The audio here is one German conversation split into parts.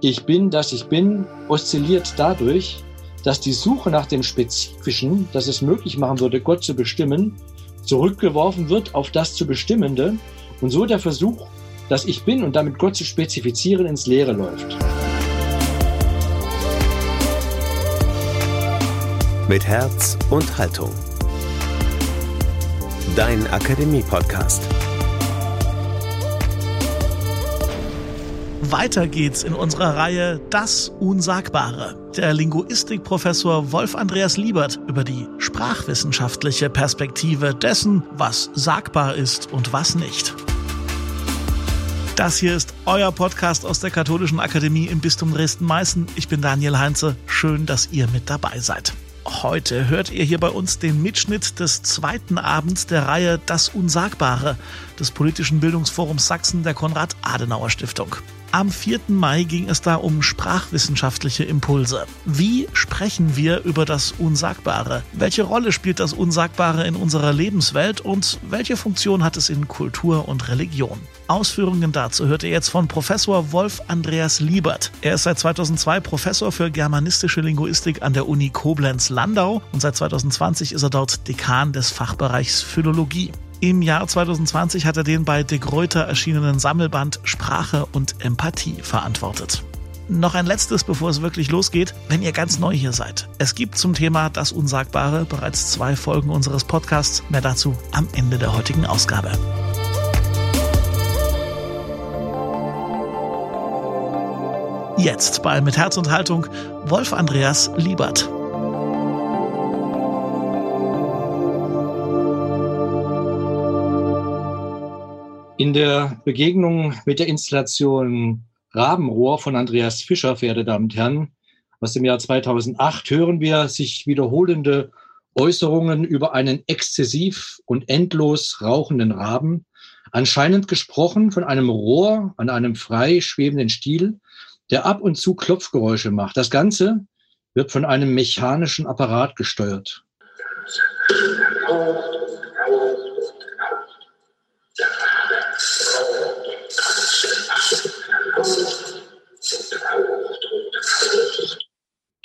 Ich bin, dass ich bin, oszilliert dadurch, dass die Suche nach dem Spezifischen, das es möglich machen würde, Gott zu bestimmen, zurückgeworfen wird auf das zu Bestimmende und so der Versuch, dass ich bin und damit Gott zu spezifizieren, ins Leere läuft. Mit Herz und Haltung. Dein Akademie-Podcast. Weiter geht's in unserer Reihe Das Unsagbare. Der Linguistikprofessor Wolf Andreas Liebert über die sprachwissenschaftliche Perspektive dessen, was sagbar ist und was nicht. Das hier ist euer Podcast aus der Katholischen Akademie im Bistum Dresden-Meißen. Ich bin Daniel Heinze. Schön, dass ihr mit dabei seid. Heute hört ihr hier bei uns den Mitschnitt des zweiten Abends der Reihe Das Unsagbare des politischen Bildungsforums Sachsen der Konrad-Adenauer-Stiftung. Am 4. Mai ging es da um sprachwissenschaftliche Impulse. Wie sprechen wir über das Unsagbare? Welche Rolle spielt das Unsagbare in unserer Lebenswelt und welche Funktion hat es in Kultur und Religion? Ausführungen dazu hört ihr jetzt von Professor Wolf Andreas Liebert. Er ist seit 2002 Professor für germanistische Linguistik an der Uni Koblenz-Landau und seit 2020 ist er dort Dekan des Fachbereichs Philologie. Im Jahr 2020 hat er den bei De Gruyter erschienenen Sammelband Sprache und Empathie verantwortet. Noch ein letztes, bevor es wirklich losgeht, wenn ihr ganz neu hier seid. Es gibt zum Thema Das Unsagbare bereits zwei Folgen unseres Podcasts. Mehr dazu am Ende der heutigen Ausgabe. Jetzt bei Mit Herz und Haltung Wolf Andreas Liebert. In der Begegnung mit der Installation Rabenrohr von Andreas Fischer, verehrte Damen und Herren, aus dem Jahr 2008, hören wir sich wiederholende Äußerungen über einen exzessiv und endlos rauchenden Raben, anscheinend gesprochen von einem Rohr an einem frei schwebenden Stiel, der ab und zu Klopfgeräusche macht. Das Ganze wird von einem mechanischen Apparat gesteuert.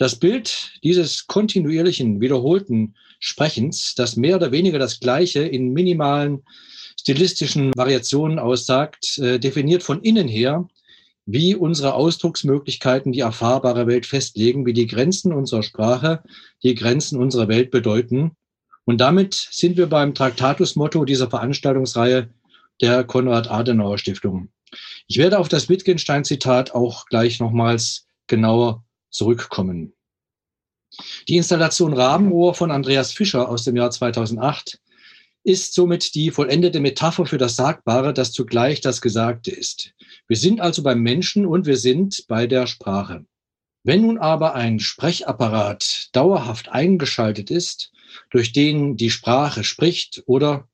Das Bild dieses kontinuierlichen, wiederholten Sprechens, das mehr oder weniger das Gleiche in minimalen stilistischen Variationen aussagt, äh, definiert von innen her, wie unsere Ausdrucksmöglichkeiten die erfahrbare Welt festlegen, wie die Grenzen unserer Sprache die Grenzen unserer Welt bedeuten. Und damit sind wir beim Traktatusmotto dieser Veranstaltungsreihe der Konrad-Adenauer-Stiftung. Ich werde auf das Wittgenstein-Zitat auch gleich nochmals genauer zurückkommen. Die Installation Rabenrohr von Andreas Fischer aus dem Jahr 2008 ist somit die vollendete Metapher für das Sagbare, das zugleich das Gesagte ist. Wir sind also beim Menschen und wir sind bei der Sprache. Wenn nun aber ein Sprechapparat dauerhaft eingeschaltet ist, durch den die Sprache spricht oder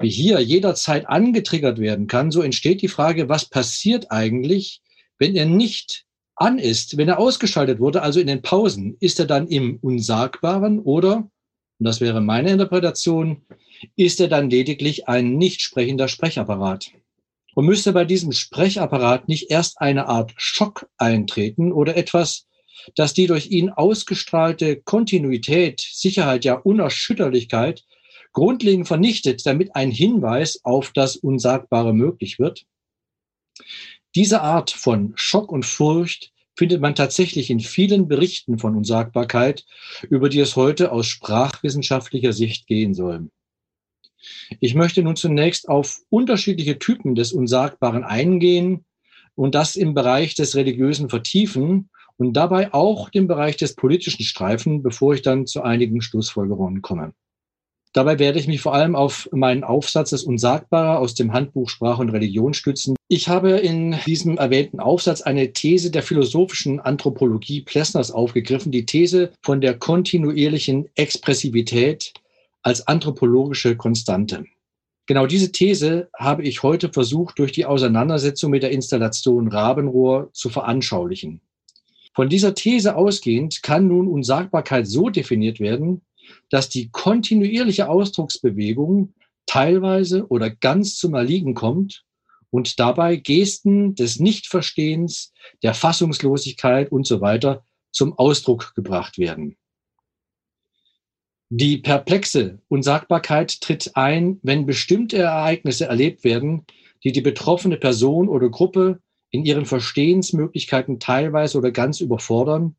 wie hier jederzeit angetriggert werden kann, so entsteht die Frage, was passiert eigentlich, wenn er nicht an ist, wenn er ausgeschaltet wurde, also in den Pausen, ist er dann im Unsagbaren oder, und das wäre meine Interpretation, ist er dann lediglich ein nicht sprechender Sprechapparat? Und müsste bei diesem Sprechapparat nicht erst eine Art Schock eintreten oder etwas, das die durch ihn ausgestrahlte Kontinuität, Sicherheit, ja Unerschütterlichkeit grundlegend vernichtet, damit ein Hinweis auf das Unsagbare möglich wird? Diese Art von Schock und Furcht findet man tatsächlich in vielen Berichten von Unsagbarkeit, über die es heute aus sprachwissenschaftlicher Sicht gehen soll. Ich möchte nun zunächst auf unterschiedliche Typen des Unsagbaren eingehen und das im Bereich des Religiösen vertiefen und dabei auch den Bereich des Politischen streifen, bevor ich dann zu einigen Schlussfolgerungen komme. Dabei werde ich mich vor allem auf meinen Aufsatz Das Unsagbare aus dem Handbuch Sprache und Religion stützen. Ich habe in diesem erwähnten Aufsatz eine These der philosophischen Anthropologie Plessners aufgegriffen, die These von der kontinuierlichen Expressivität als anthropologische Konstante. Genau diese These habe ich heute versucht, durch die Auseinandersetzung mit der Installation Rabenrohr zu veranschaulichen. Von dieser These ausgehend kann nun Unsagbarkeit so definiert werden, dass die kontinuierliche Ausdrucksbewegung teilweise oder ganz zum Erliegen kommt und dabei Gesten des Nichtverstehens, der Fassungslosigkeit und so weiter zum Ausdruck gebracht werden. Die perplexe Unsagbarkeit tritt ein, wenn bestimmte Ereignisse erlebt werden, die die betroffene Person oder Gruppe in ihren Verstehensmöglichkeiten teilweise oder ganz überfordern,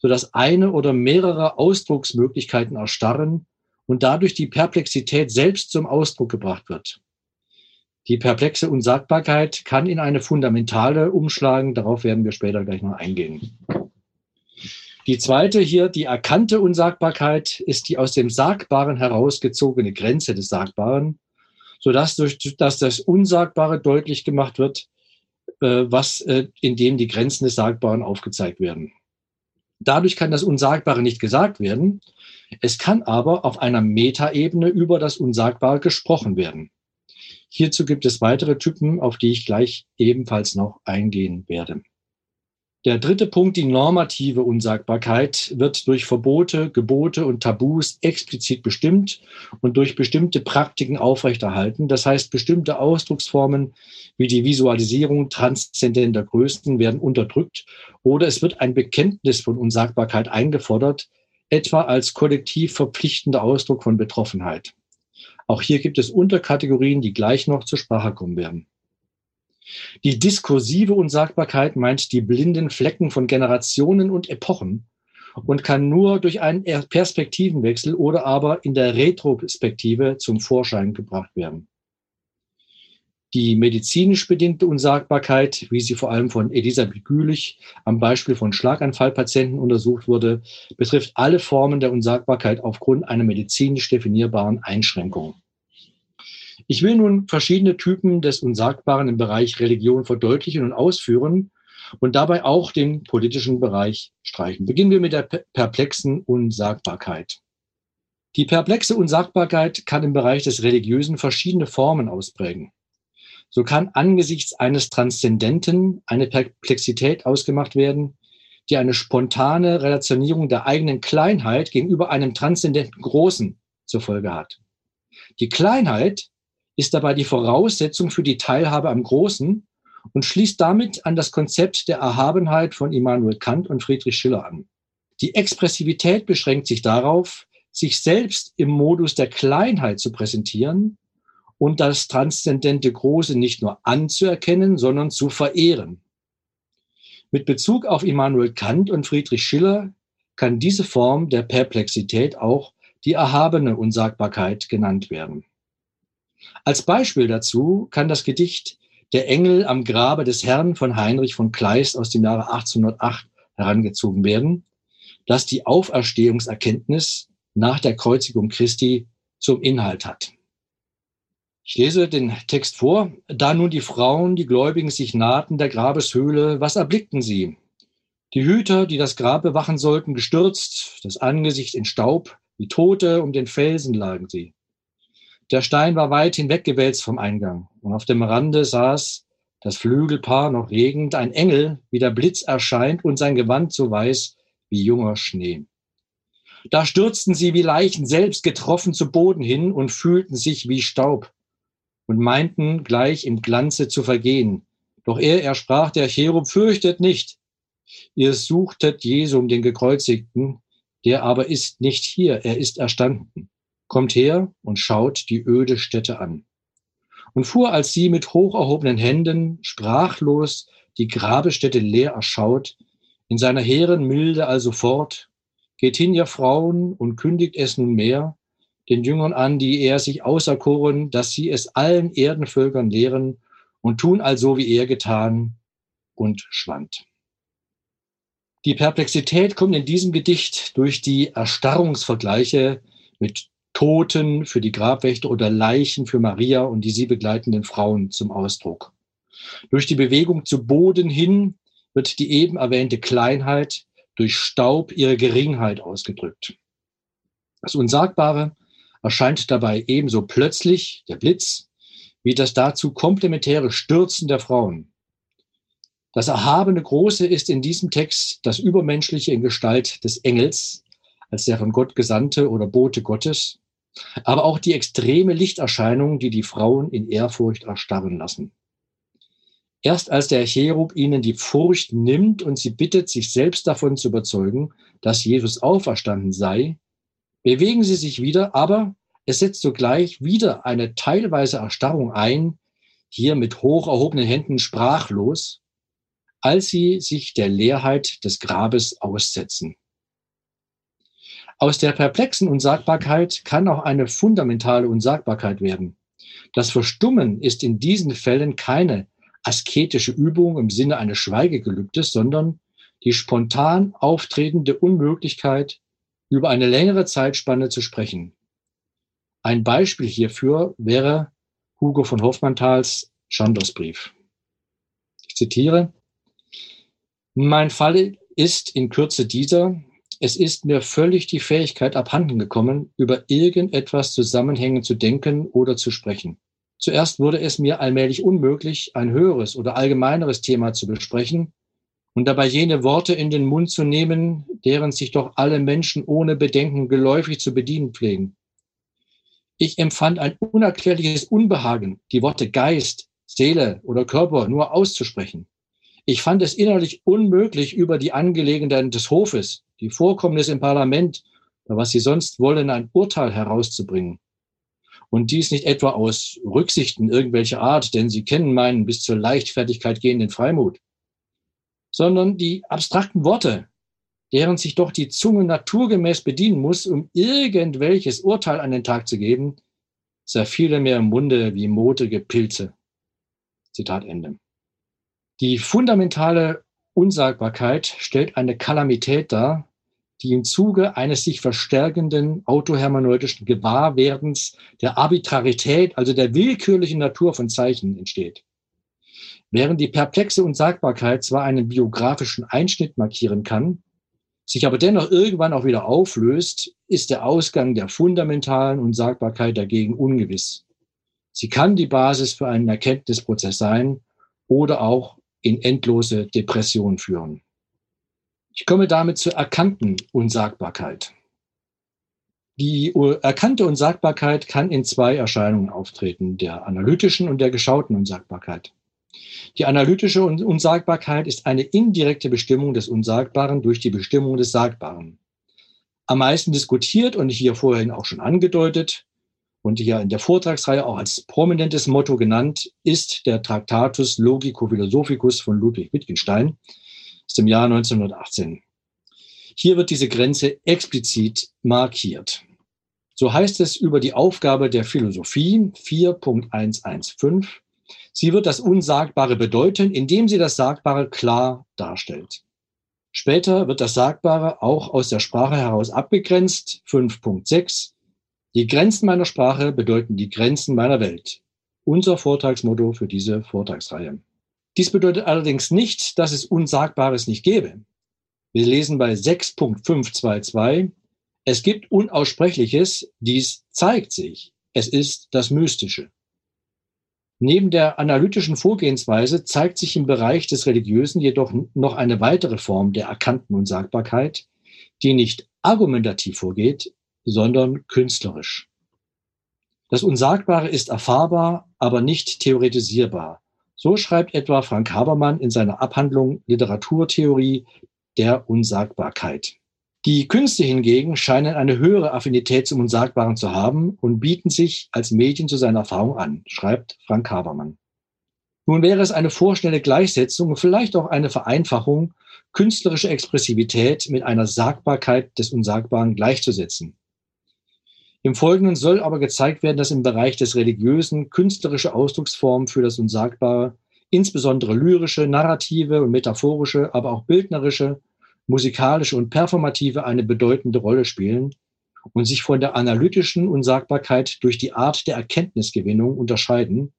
sodass eine oder mehrere Ausdrucksmöglichkeiten erstarren und dadurch die Perplexität selbst zum Ausdruck gebracht wird. Die perplexe Unsagbarkeit kann in eine fundamentale umschlagen, darauf werden wir später gleich noch eingehen. Die zweite hier, die erkannte Unsagbarkeit, ist die aus dem Sagbaren herausgezogene Grenze des Sagbaren, sodass durch dass das Unsagbare deutlich gemacht wird, äh, was, äh, indem die Grenzen des Sagbaren aufgezeigt werden. Dadurch kann das Unsagbare nicht gesagt werden. Es kann aber auf einer Metaebene über das Unsagbare gesprochen werden. Hierzu gibt es weitere Typen, auf die ich gleich ebenfalls noch eingehen werde. Der dritte Punkt, die normative Unsagbarkeit, wird durch Verbote, Gebote und Tabus explizit bestimmt und durch bestimmte Praktiken aufrechterhalten. Das heißt, bestimmte Ausdrucksformen wie die Visualisierung transzendenter Größen werden unterdrückt oder es wird ein Bekenntnis von Unsagbarkeit eingefordert, etwa als kollektiv verpflichtender Ausdruck von Betroffenheit. Auch hier gibt es Unterkategorien, die gleich noch zur Sprache kommen werden. Die diskursive Unsagbarkeit meint die blinden Flecken von Generationen und Epochen und kann nur durch einen Perspektivenwechsel oder aber in der Retrospektive zum Vorschein gebracht werden. Die medizinisch bedingte Unsagbarkeit, wie sie vor allem von Elisabeth Gülich am Beispiel von Schlaganfallpatienten untersucht wurde, betrifft alle Formen der Unsagbarkeit aufgrund einer medizinisch definierbaren Einschränkung. Ich will nun verschiedene Typen des Unsagbaren im Bereich Religion verdeutlichen und ausführen und dabei auch den politischen Bereich streichen. Beginnen wir mit der perplexen Unsagbarkeit. Die perplexe Unsagbarkeit kann im Bereich des Religiösen verschiedene Formen ausprägen. So kann angesichts eines Transzendenten eine Perplexität ausgemacht werden, die eine spontane Relationierung der eigenen Kleinheit gegenüber einem transzendenten Großen zur Folge hat. Die Kleinheit ist dabei die Voraussetzung für die Teilhabe am Großen und schließt damit an das Konzept der Erhabenheit von Immanuel Kant und Friedrich Schiller an. Die Expressivität beschränkt sich darauf, sich selbst im Modus der Kleinheit zu präsentieren und das transzendente Große nicht nur anzuerkennen, sondern zu verehren. Mit Bezug auf Immanuel Kant und Friedrich Schiller kann diese Form der Perplexität auch die erhabene Unsagbarkeit genannt werden. Als Beispiel dazu kann das Gedicht Der Engel am Grabe des Herrn von Heinrich von Kleist aus dem Jahre 1808 herangezogen werden, das die Auferstehungserkenntnis nach der Kreuzigung Christi zum Inhalt hat. Ich lese den Text vor. Da nun die Frauen, die Gläubigen, sich nahten der Grabeshöhle, was erblickten sie? Die Hüter, die das Grab bewachen sollten, gestürzt, das Angesicht in Staub, wie Tote um den Felsen lagen sie. Der Stein war weit hinweggewälzt vom Eingang, und auf dem Rande saß das Flügelpaar noch regend, ein Engel, wie der Blitz erscheint, und sein Gewand so weiß wie junger Schnee. Da stürzten sie wie Leichen selbst getroffen zu Boden hin und fühlten sich wie Staub und meinten gleich im Glanze zu vergehen. Doch er, er sprach, der Cherub fürchtet nicht. Ihr suchtet Jesum, den Gekreuzigten, der aber ist nicht hier, er ist erstanden kommt her und schaut die öde Stätte an. Und fuhr, als sie mit hoch erhobenen Händen sprachlos die Grabestätte leer erschaut, in seiner hehren Milde also fort, geht hin, ihr Frauen, und kündigt es nunmehr den Jüngern an, die er sich auserkoren, dass sie es allen Erdenvölkern lehren und tun also, wie er getan, und schwand. Die Perplexität kommt in diesem Gedicht durch die Erstarrungsvergleiche mit Toten für die Grabwächter oder Leichen für Maria und die sie begleitenden Frauen zum Ausdruck. Durch die Bewegung zu Boden hin wird die eben erwähnte Kleinheit durch Staub ihre Geringheit ausgedrückt. Das Unsagbare erscheint dabei ebenso plötzlich, der Blitz, wie das dazu komplementäre Stürzen der Frauen. Das erhabene Große ist in diesem Text das Übermenschliche in Gestalt des Engels, als der von Gott Gesandte oder Bote Gottes, aber auch die extreme Lichterscheinung, die die Frauen in Ehrfurcht erstarren lassen. Erst als der Cherub ihnen die Furcht nimmt und sie bittet, sich selbst davon zu überzeugen, dass Jesus auferstanden sei, bewegen sie sich wieder, aber es setzt sogleich wieder eine teilweise Erstarrung ein, hier mit hoch erhobenen Händen sprachlos, als sie sich der Leerheit des Grabes aussetzen. Aus der perplexen Unsagbarkeit kann auch eine fundamentale Unsagbarkeit werden. Das Verstummen ist in diesen Fällen keine asketische Übung im Sinne eines Schweigegelübdes, sondern die spontan auftretende Unmöglichkeit, über eine längere Zeitspanne zu sprechen. Ein Beispiel hierfür wäre Hugo von Hofmanntals Chandos-Brief. Ich zitiere, mein Fall ist in Kürze dieser, es ist mir völlig die Fähigkeit abhanden gekommen, über irgendetwas zusammenhängend zu denken oder zu sprechen. Zuerst wurde es mir allmählich unmöglich, ein höheres oder allgemeineres Thema zu besprechen und dabei jene Worte in den Mund zu nehmen, deren sich doch alle Menschen ohne Bedenken geläufig zu bedienen pflegen. Ich empfand ein unerklärliches Unbehagen, die Worte Geist, Seele oder Körper nur auszusprechen. Ich fand es innerlich unmöglich, über die Angelegenheiten des Hofes, die Vorkommnisse im Parlament oder was sie sonst wollen, ein Urteil herauszubringen. Und dies nicht etwa aus Rücksichten irgendwelcher Art, denn sie kennen meinen bis zur Leichtfertigkeit gehenden Freimut, sondern die abstrakten Worte, deren sich doch die Zunge naturgemäß bedienen muss, um irgendwelches Urteil an den Tag zu geben, zerfielen mir im Munde wie motige Pilze. Zitat Ende. Die fundamentale Unsagbarkeit stellt eine Kalamität dar, die im Zuge eines sich verstärkenden autohermeneutischen Gewahrwerdens der Arbitrarität, also der willkürlichen Natur von Zeichen entsteht. Während die perplexe Unsagbarkeit zwar einen biografischen Einschnitt markieren kann, sich aber dennoch irgendwann auch wieder auflöst, ist der Ausgang der fundamentalen Unsagbarkeit dagegen ungewiss. Sie kann die Basis für einen Erkenntnisprozess sein oder auch in endlose Depression führen. Ich komme damit zur erkannten Unsagbarkeit. Die erkannte Unsagbarkeit kann in zwei Erscheinungen auftreten, der analytischen und der geschauten Unsagbarkeit. Die analytische Unsagbarkeit ist eine indirekte Bestimmung des Unsagbaren durch die Bestimmung des Sagbaren. Am meisten diskutiert und hier vorhin auch schon angedeutet und hier in der Vortragsreihe auch als prominentes Motto genannt, ist der Tractatus Logico Philosophicus von Ludwig Wittgenstein aus dem Jahr 1918. Hier wird diese Grenze explizit markiert. So heißt es über die Aufgabe der Philosophie 4.115 Sie wird das Unsagbare bedeuten, indem sie das Sagbare klar darstellt. Später wird das Sagbare auch aus der Sprache heraus abgegrenzt. 5.6. Die Grenzen meiner Sprache bedeuten die Grenzen meiner Welt. Unser Vortragsmotto für diese Vortragsreihe. Dies bedeutet allerdings nicht, dass es Unsagbares nicht gäbe. Wir lesen bei 6.522, es gibt Unaussprechliches, dies zeigt sich. Es ist das Mystische. Neben der analytischen Vorgehensweise zeigt sich im Bereich des Religiösen jedoch noch eine weitere Form der erkannten Unsagbarkeit, die nicht argumentativ vorgeht, sondern künstlerisch. Das Unsagbare ist erfahrbar, aber nicht theoretisierbar. So schreibt etwa Frank Habermann in seiner Abhandlung Literaturtheorie der Unsagbarkeit. Die Künste hingegen scheinen eine höhere Affinität zum Unsagbaren zu haben und bieten sich als Medien zu seiner Erfahrung an, schreibt Frank Habermann. Nun wäre es eine vorschnelle Gleichsetzung und vielleicht auch eine Vereinfachung, künstlerische Expressivität mit einer Sagbarkeit des Unsagbaren gleichzusetzen. Im Folgenden soll aber gezeigt werden, dass im Bereich des Religiösen künstlerische Ausdrucksformen für das Unsagbare, insbesondere lyrische, narrative und metaphorische, aber auch bildnerische, musikalische und performative eine bedeutende Rolle spielen und sich von der analytischen Unsagbarkeit durch die Art der Erkenntnisgewinnung unterscheiden,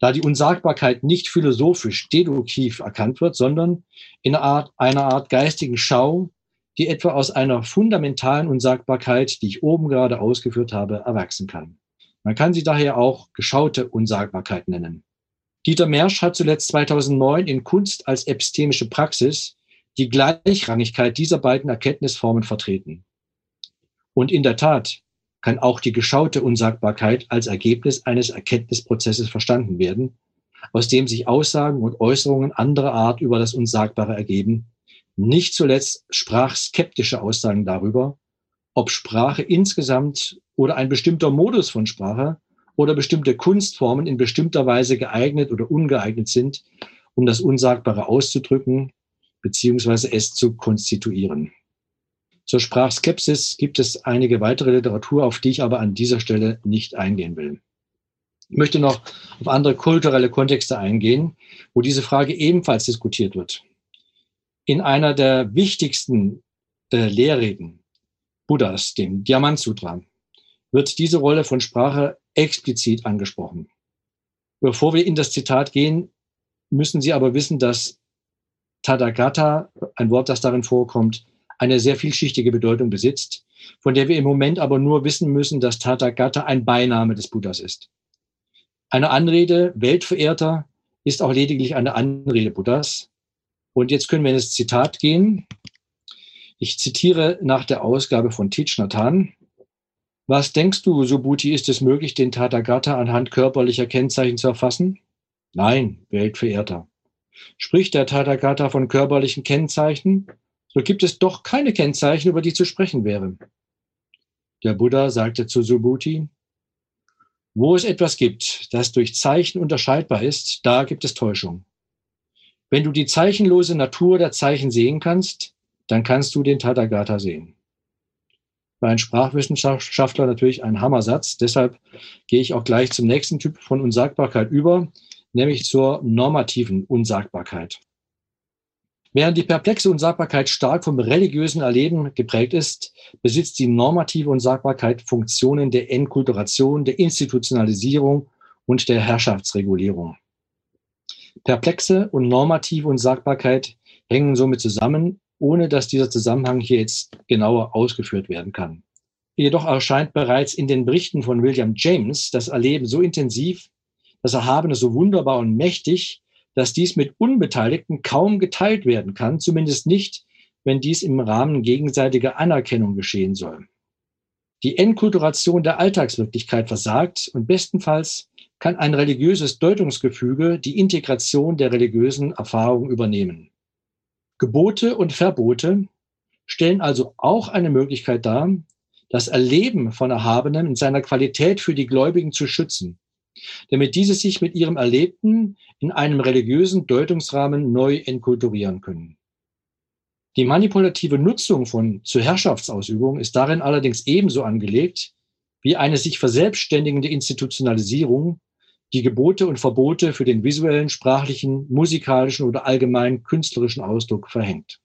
da die Unsagbarkeit nicht philosophisch deduktiv erkannt wird, sondern in einer Art, einer Art geistigen Schau, die etwa aus einer fundamentalen Unsagbarkeit, die ich oben gerade ausgeführt habe, erwachsen kann. Man kann sie daher auch geschaute Unsagbarkeit nennen. Dieter Mersch hat zuletzt 2009 in Kunst als epistemische Praxis die Gleichrangigkeit dieser beiden Erkenntnisformen vertreten. Und in der Tat kann auch die geschaute Unsagbarkeit als Ergebnis eines Erkenntnisprozesses verstanden werden, aus dem sich Aussagen und Äußerungen anderer Art über das Unsagbare ergeben, nicht zuletzt sprachskeptische Aussagen darüber, ob Sprache insgesamt oder ein bestimmter Modus von Sprache oder bestimmte Kunstformen in bestimmter Weise geeignet oder ungeeignet sind, um das Unsagbare auszudrücken beziehungsweise es zu konstituieren. Zur Sprachskepsis gibt es einige weitere Literatur, auf die ich aber an dieser Stelle nicht eingehen will. Ich möchte noch auf andere kulturelle Kontexte eingehen, wo diese Frage ebenfalls diskutiert wird. In einer der wichtigsten äh, Lehrreden Buddhas, dem Diamant Sutra, wird diese Rolle von Sprache explizit angesprochen. Bevor wir in das Zitat gehen, müssen Sie aber wissen, dass Tadagata, ein Wort, das darin vorkommt, eine sehr vielschichtige Bedeutung besitzt, von der wir im Moment aber nur wissen müssen, dass Tathagata ein Beiname des Buddhas ist. Eine Anrede, Weltverehrter, ist auch lediglich eine Anrede Buddhas. Und jetzt können wir in das Zitat gehen. Ich zitiere nach der Ausgabe von Thich Nathan. Was denkst du, Subhuti, ist es möglich, den Tathagata anhand körperlicher Kennzeichen zu erfassen? Nein, Weltverehrter. Spricht der Tathagata von körperlichen Kennzeichen, so gibt es doch keine Kennzeichen, über die zu sprechen wäre. Der Buddha sagte zu Subhuti, wo es etwas gibt, das durch Zeichen unterscheidbar ist, da gibt es Täuschung. Wenn du die zeichenlose Natur der Zeichen sehen kannst, dann kannst du den Tathagata sehen. Bei einem Sprachwissenschaftler natürlich ein Hammersatz. Deshalb gehe ich auch gleich zum nächsten Typ von Unsagbarkeit über, nämlich zur normativen Unsagbarkeit. Während die perplexe Unsagbarkeit stark vom religiösen Erleben geprägt ist, besitzt die normative Unsagbarkeit Funktionen der Enkulturation, der Institutionalisierung und der Herrschaftsregulierung. Perplexe und normative Unsagbarkeit hängen somit zusammen, ohne dass dieser Zusammenhang hier jetzt genauer ausgeführt werden kann. Jedoch erscheint bereits in den Berichten von William James das Erleben so intensiv, das Erhabene so wunderbar und mächtig, dass dies mit Unbeteiligten kaum geteilt werden kann, zumindest nicht, wenn dies im Rahmen gegenseitiger Anerkennung geschehen soll. Die Enkulturation der Alltagswirklichkeit versagt und bestenfalls kann ein religiöses Deutungsgefüge die Integration der religiösen Erfahrung übernehmen. Gebote und Verbote stellen also auch eine Möglichkeit dar, das Erleben von Erhabenem in seiner Qualität für die Gläubigen zu schützen damit diese sich mit ihrem Erlebten in einem religiösen Deutungsrahmen neu enkulturieren können. Die manipulative Nutzung von zur Herrschaftsausübung ist darin allerdings ebenso angelegt wie eine sich verselbstständigende Institutionalisierung, die Gebote und Verbote für den visuellen, sprachlichen, musikalischen oder allgemeinen künstlerischen Ausdruck verhängt.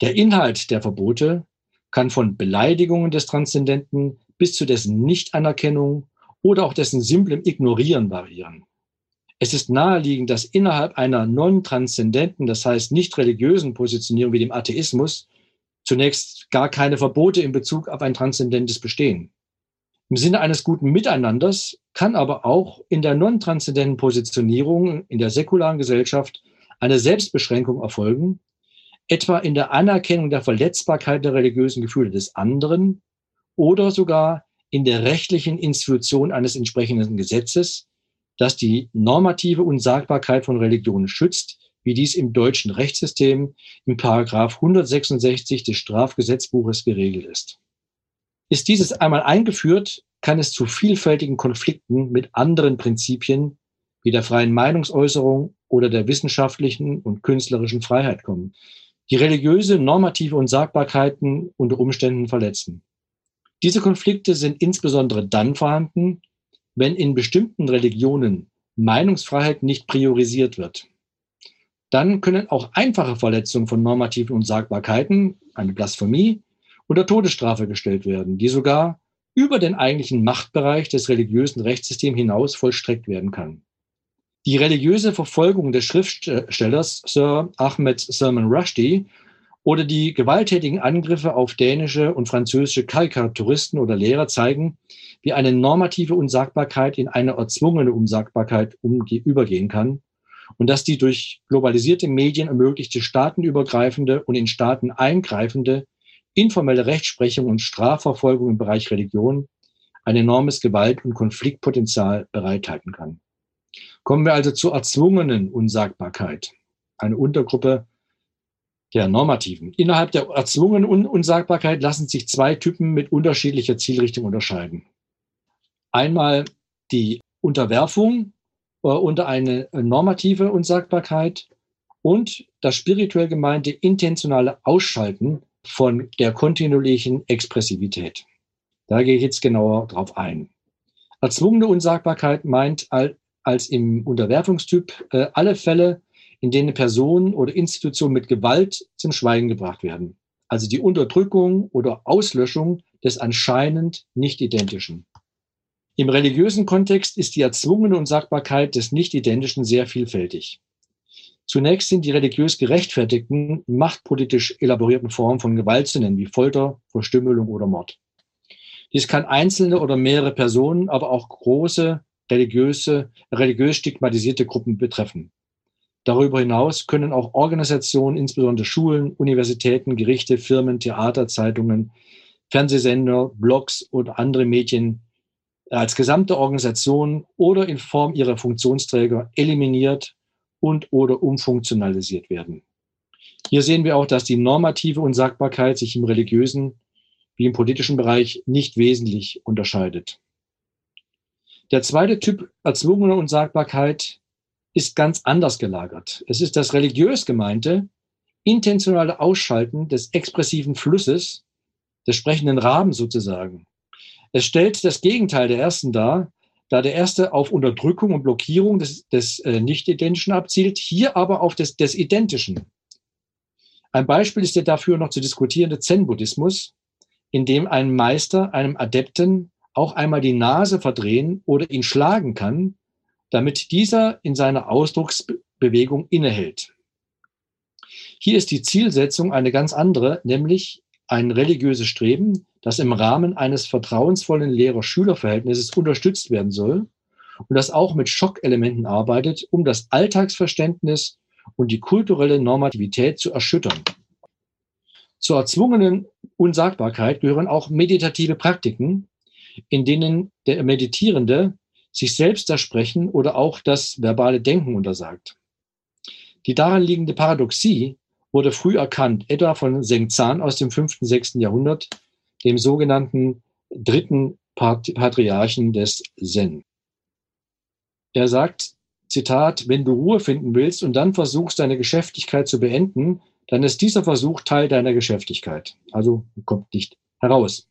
Der Inhalt der Verbote kann von Beleidigungen des Transzendenten bis zu dessen Nichtanerkennung oder auch dessen simplem Ignorieren variieren. Es ist naheliegend, dass innerhalb einer non-transzendenten, das heißt nicht religiösen Positionierung wie dem Atheismus, zunächst gar keine Verbote in Bezug auf ein transzendentes bestehen. Im Sinne eines guten Miteinanders kann aber auch in der non-transzendenten Positionierung in der säkularen Gesellschaft eine Selbstbeschränkung erfolgen, etwa in der Anerkennung der Verletzbarkeit der religiösen Gefühle des anderen oder sogar in der rechtlichen Institution eines entsprechenden Gesetzes, das die normative Unsagbarkeit von Religionen schützt, wie dies im deutschen Rechtssystem im Paragraph 166 des Strafgesetzbuches geregelt ist. Ist dieses einmal eingeführt, kann es zu vielfältigen Konflikten mit anderen Prinzipien wie der freien Meinungsäußerung oder der wissenschaftlichen und künstlerischen Freiheit kommen, die religiöse normative Unsagbarkeiten unter Umständen verletzen. Diese Konflikte sind insbesondere dann vorhanden, wenn in bestimmten Religionen Meinungsfreiheit nicht priorisiert wird. Dann können auch einfache Verletzungen von normativen Unsagbarkeiten, eine Blasphemie, unter Todesstrafe gestellt werden, die sogar über den eigentlichen Machtbereich des religiösen Rechtssystems hinaus vollstreckt werden kann. Die religiöse Verfolgung des Schriftstellers Sir Ahmed Salman Rushdie oder die gewalttätigen Angriffe auf dänische und französische Karikaturisten oder Lehrer zeigen, wie eine normative Unsagbarkeit in eine erzwungene Unsagbarkeit übergehen kann und dass die durch globalisierte Medien ermöglichte staatenübergreifende und in Staaten eingreifende informelle Rechtsprechung und Strafverfolgung im Bereich Religion ein enormes Gewalt- und Konfliktpotenzial bereithalten kann. Kommen wir also zur erzwungenen Unsagbarkeit, eine Untergruppe der normativen. Innerhalb der erzwungenen Unsagbarkeit lassen sich zwei Typen mit unterschiedlicher Zielrichtung unterscheiden. Einmal die Unterwerfung äh, unter eine normative Unsagbarkeit und das spirituell gemeinte intentionale Ausschalten von der kontinuierlichen Expressivität. Da gehe ich jetzt genauer drauf ein. Erzwungene Unsagbarkeit meint als im Unterwerfungstyp äh, alle Fälle, in denen Personen oder Institutionen mit Gewalt zum Schweigen gebracht werden. Also die Unterdrückung oder Auslöschung des anscheinend nicht identischen. Im religiösen Kontext ist die erzwungene Unsagbarkeit des Nicht-Identischen sehr vielfältig. Zunächst sind die religiös gerechtfertigten, machtpolitisch elaborierten Formen von Gewalt zu nennen, wie Folter, Verstümmelung oder Mord. Dies kann einzelne oder mehrere Personen, aber auch große religiöse, religiös stigmatisierte Gruppen betreffen. Darüber hinaus können auch Organisationen, insbesondere Schulen, Universitäten, Gerichte, Firmen, Theater, Zeitungen, Fernsehsender, Blogs oder andere Medien als gesamte Organisation oder in Form ihrer Funktionsträger eliminiert und oder umfunktionalisiert werden. Hier sehen wir auch, dass die normative Unsagbarkeit sich im religiösen wie im politischen Bereich nicht wesentlich unterscheidet. Der zweite Typ erzwungene Unsagbarkeit ist ganz anders gelagert. Es ist das religiös gemeinte, intentionale Ausschalten des expressiven Flusses, des sprechenden Raben sozusagen. Es stellt das Gegenteil der ersten dar, da der erste auf Unterdrückung und Blockierung des, des äh, Nicht-Identischen abzielt, hier aber auf des, des Identischen. Ein Beispiel ist der dafür noch zu diskutierende Zen-Buddhismus, in dem ein Meister einem Adepten auch einmal die Nase verdrehen oder ihn schlagen kann, damit dieser in seiner Ausdrucksbewegung innehält. Hier ist die Zielsetzung eine ganz andere, nämlich ein religiöses Streben, das im Rahmen eines vertrauensvollen Lehrer-Schüler-Verhältnisses unterstützt werden soll und das auch mit Schockelementen arbeitet, um das Alltagsverständnis und die kulturelle Normativität zu erschüttern. Zur erzwungenen Unsagbarkeit gehören auch meditative Praktiken, in denen der Meditierende sich selbst das Sprechen oder auch das verbale Denken untersagt. Die darin liegende Paradoxie wurde früh erkannt, etwa von Zheng Zan aus dem 5. 6. Jahrhundert, dem sogenannten dritten Patriarchen des Zen. Er sagt, Zitat, wenn du Ruhe finden willst und dann versuchst, deine Geschäftigkeit zu beenden, dann ist dieser Versuch Teil deiner Geschäftigkeit. Also kommt nicht heraus.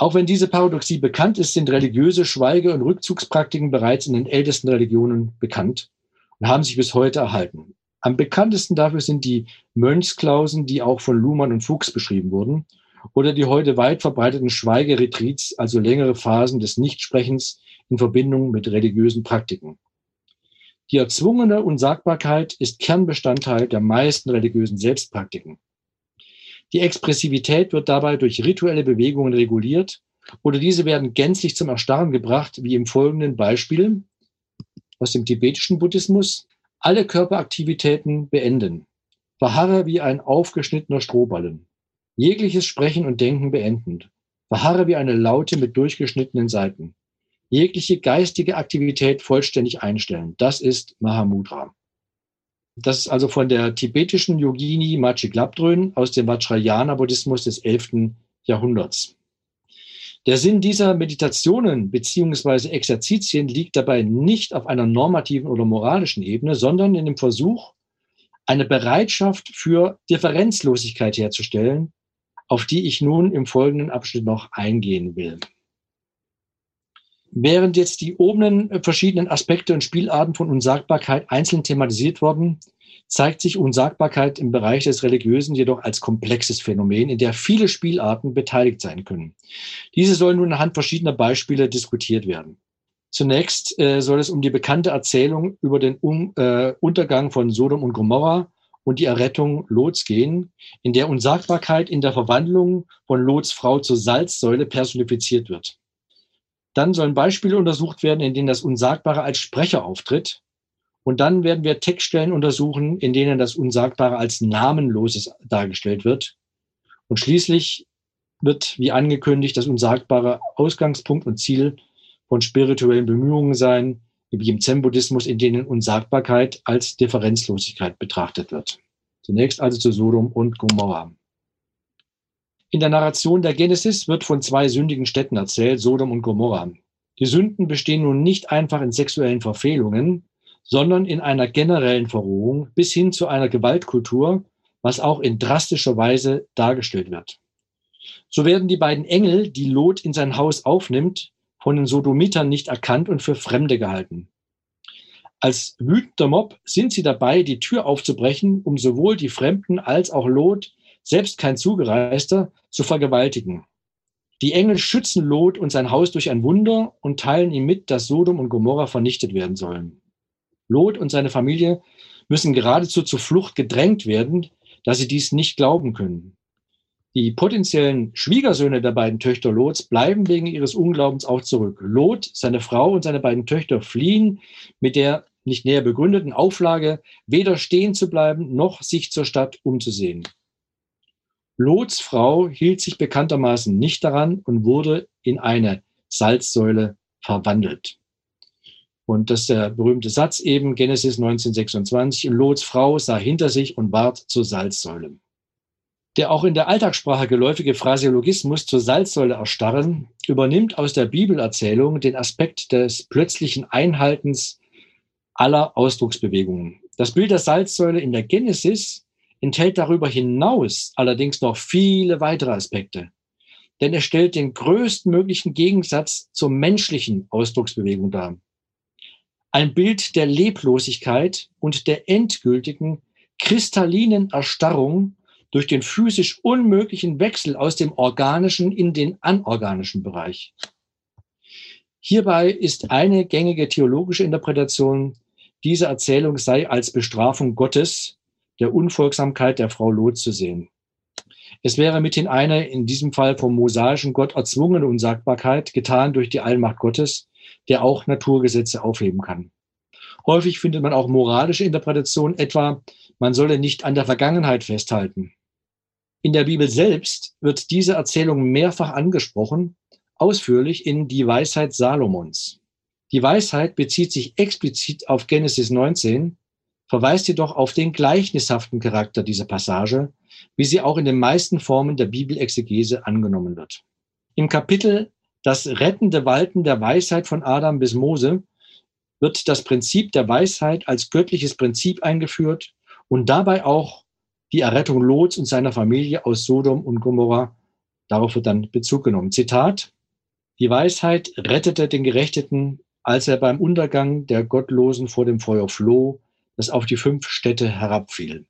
Auch wenn diese Paradoxie bekannt ist, sind religiöse Schweige- und Rückzugspraktiken bereits in den ältesten Religionen bekannt und haben sich bis heute erhalten. Am bekanntesten dafür sind die Mönchsklausen, die auch von Luhmann und Fuchs beschrieben wurden, oder die heute weit verbreiteten Schweigeretreats, also längere Phasen des Nichtsprechens in Verbindung mit religiösen Praktiken. Die erzwungene Unsagbarkeit ist Kernbestandteil der meisten religiösen Selbstpraktiken. Die Expressivität wird dabei durch rituelle Bewegungen reguliert oder diese werden gänzlich zum Erstarren gebracht, wie im folgenden Beispiel aus dem tibetischen Buddhismus. Alle Körperaktivitäten beenden. Verharre wie ein aufgeschnittener Strohballen. Jegliches Sprechen und Denken beendend. Verharre wie eine Laute mit durchgeschnittenen Seiten. Jegliche geistige Aktivität vollständig einstellen. Das ist Mahamudra. Das ist also von der tibetischen Yogini Machi aus dem Vajrayana-Buddhismus des 11. Jahrhunderts. Der Sinn dieser Meditationen beziehungsweise Exerzitien liegt dabei nicht auf einer normativen oder moralischen Ebene, sondern in dem Versuch, eine Bereitschaft für Differenzlosigkeit herzustellen, auf die ich nun im folgenden Abschnitt noch eingehen will. Während jetzt die oberen verschiedenen Aspekte und Spielarten von Unsagbarkeit einzeln thematisiert wurden, zeigt sich Unsagbarkeit im Bereich des Religiösen jedoch als komplexes Phänomen, in der viele Spielarten beteiligt sein können. Diese sollen nun anhand verschiedener Beispiele diskutiert werden. Zunächst äh, soll es um die bekannte Erzählung über den um, äh, Untergang von Sodom und Gomorra und die Errettung Lots gehen, in der Unsagbarkeit in der Verwandlung von Lots Frau zur Salzsäule personifiziert wird. Dann sollen Beispiele untersucht werden, in denen das Unsagbare als Sprecher auftritt und dann werden wir Textstellen untersuchen, in denen das Unsagbare als Namenloses dargestellt wird. Und schließlich wird, wie angekündigt, das Unsagbare Ausgangspunkt und Ziel von spirituellen Bemühungen sein, wie im Zen-Buddhismus, in denen Unsagbarkeit als Differenzlosigkeit betrachtet wird. Zunächst also zu Sodom und Gomorra. In der Narration der Genesis wird von zwei sündigen Städten erzählt, Sodom und Gomorra. Die Sünden bestehen nun nicht einfach in sexuellen Verfehlungen, sondern in einer generellen Verrohung bis hin zu einer Gewaltkultur, was auch in drastischer Weise dargestellt wird. So werden die beiden Engel, die Lot in sein Haus aufnimmt, von den Sodomitern nicht erkannt und für Fremde gehalten. Als wütender Mob sind sie dabei, die Tür aufzubrechen, um sowohl die Fremden als auch Lot, selbst kein Zugereister, zu vergewaltigen. Die Engel schützen Lot und sein Haus durch ein Wunder und teilen ihm mit, dass Sodom und Gomorra vernichtet werden sollen. Lot und seine Familie müssen geradezu zur Flucht gedrängt werden, da sie dies nicht glauben können. Die potenziellen Schwiegersöhne der beiden Töchter Lots bleiben wegen ihres Unglaubens auch zurück. Lot, seine Frau und seine beiden Töchter fliehen mit der nicht näher begründeten Auflage, weder stehen zu bleiben noch sich zur Stadt umzusehen. Lots Frau hielt sich bekanntermaßen nicht daran und wurde in eine Salzsäule verwandelt. Und das ist der berühmte Satz eben, Genesis 1926, Lots Frau sah hinter sich und ward zur Salzsäule. Der auch in der Alltagssprache geläufige Phraseologismus zur Salzsäule erstarren übernimmt aus der Bibelerzählung den Aspekt des plötzlichen Einhaltens aller Ausdrucksbewegungen. Das Bild der Salzsäule in der Genesis enthält darüber hinaus allerdings noch viele weitere Aspekte. Denn es stellt den größtmöglichen Gegensatz zur menschlichen Ausdrucksbewegung dar. Ein Bild der Leblosigkeit und der endgültigen kristallinen Erstarrung durch den physisch unmöglichen Wechsel aus dem organischen in den anorganischen Bereich. Hierbei ist eine gängige theologische Interpretation, diese Erzählung sei als Bestrafung Gottes der Unfolgsamkeit der Frau Lot zu sehen. Es wäre mithin eine in diesem Fall vom mosaischen Gott erzwungene Unsagbarkeit, getan durch die Allmacht Gottes, der auch Naturgesetze aufheben kann. Häufig findet man auch moralische Interpretationen, etwa man solle nicht an der Vergangenheit festhalten. In der Bibel selbst wird diese Erzählung mehrfach angesprochen, ausführlich in Die Weisheit Salomons. Die Weisheit bezieht sich explizit auf Genesis 19, verweist jedoch auf den gleichnishaften Charakter dieser Passage, wie sie auch in den meisten Formen der Bibelexegese angenommen wird. Im Kapitel Das rettende Walten der Weisheit von Adam bis Mose wird das Prinzip der Weisheit als göttliches Prinzip eingeführt und dabei auch die Errettung Lots und seiner Familie aus Sodom und Gomorra. Darauf wird dann Bezug genommen. Zitat. Die Weisheit rettete den Gerechteten, als er beim Untergang der Gottlosen vor dem Feuer floh, das auf die fünf Städte herabfiel.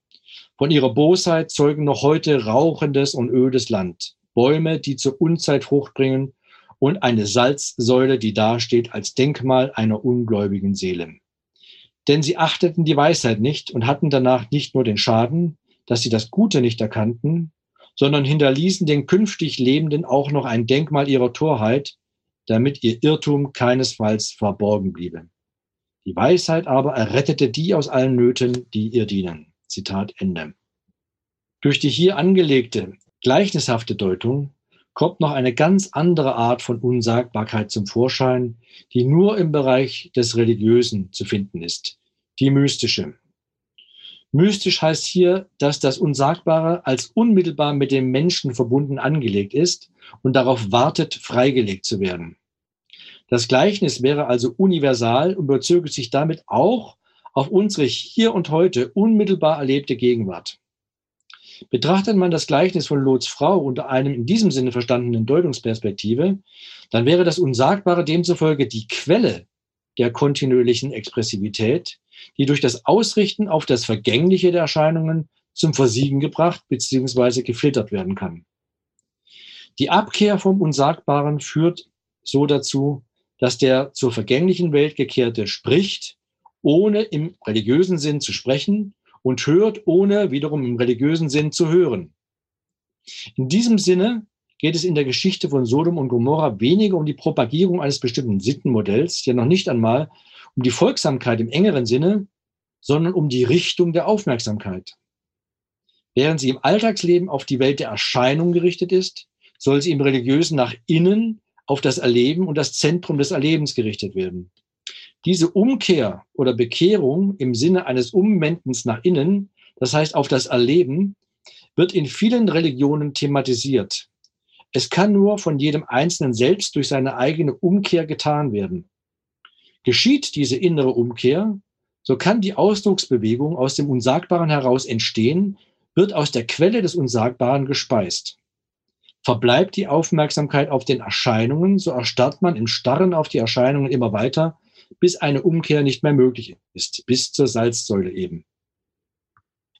Von ihrer Bosheit zeugen noch heute rauchendes und ödes Land, Bäume, die zur Unzeit Frucht bringen und eine Salzsäule, die dasteht als Denkmal einer ungläubigen Seele. Denn sie achteten die Weisheit nicht und hatten danach nicht nur den Schaden, dass sie das Gute nicht erkannten, sondern hinterließen den künftig Lebenden auch noch ein Denkmal ihrer Torheit, damit ihr Irrtum keinesfalls verborgen bliebe. Die Weisheit aber errettete die aus allen Nöten, die ihr dienen. Zitat Ende. Durch die hier angelegte gleichnishafte Deutung kommt noch eine ganz andere Art von Unsagbarkeit zum Vorschein, die nur im Bereich des Religiösen zu finden ist, die mystische. Mystisch heißt hier, dass das Unsagbare als unmittelbar mit dem Menschen verbunden angelegt ist und darauf wartet, freigelegt zu werden. Das Gleichnis wäre also universal und bezöge sich damit auch auf unsere hier und heute unmittelbar erlebte Gegenwart. Betrachtet man das Gleichnis von Lots Frau unter einem in diesem Sinne verstandenen Deutungsperspektive, dann wäre das Unsagbare demzufolge die Quelle der kontinuierlichen Expressivität, die durch das Ausrichten auf das Vergängliche der Erscheinungen zum Versiegen gebracht bzw. gefiltert werden kann. Die Abkehr vom Unsagbaren führt so dazu, dass der zur vergänglichen Welt gekehrte spricht, ohne im religiösen Sinn zu sprechen und hört, ohne wiederum im religiösen Sinn zu hören. In diesem Sinne geht es in der Geschichte von Sodom und Gomorra weniger um die Propagierung eines bestimmten Sittenmodells, ja noch nicht einmal um die Folgsamkeit im engeren Sinne, sondern um die Richtung der Aufmerksamkeit. Während sie im Alltagsleben auf die Welt der Erscheinung gerichtet ist, soll sie im Religiösen nach innen auf das Erleben und das Zentrum des Erlebens gerichtet werden. Diese Umkehr oder Bekehrung im Sinne eines Umwendens nach innen, das heißt auf das Erleben, wird in vielen Religionen thematisiert. Es kann nur von jedem Einzelnen selbst durch seine eigene Umkehr getan werden. Geschieht diese innere Umkehr, so kann die Ausdrucksbewegung aus dem Unsagbaren heraus entstehen, wird aus der Quelle des Unsagbaren gespeist. Verbleibt die Aufmerksamkeit auf den Erscheinungen, so erstarrt man im Starren auf die Erscheinungen immer weiter, bis eine Umkehr nicht mehr möglich ist, bis zur Salzsäule eben.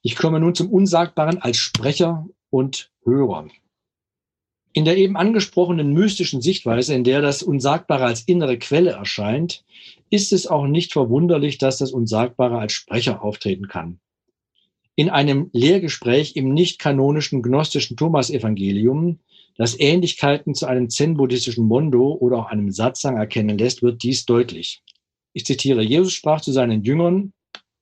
Ich komme nun zum Unsagbaren als Sprecher und Hörer. In der eben angesprochenen mystischen Sichtweise, in der das Unsagbare als innere Quelle erscheint, ist es auch nicht verwunderlich, dass das Unsagbare als Sprecher auftreten kann. In einem Lehrgespräch im nicht kanonischen gnostischen Thomas-Evangelium, das Ähnlichkeiten zu einem zen-buddhistischen Mondo oder auch einem Satsang erkennen lässt, wird dies deutlich. Ich zitiere, Jesus sprach zu seinen Jüngern,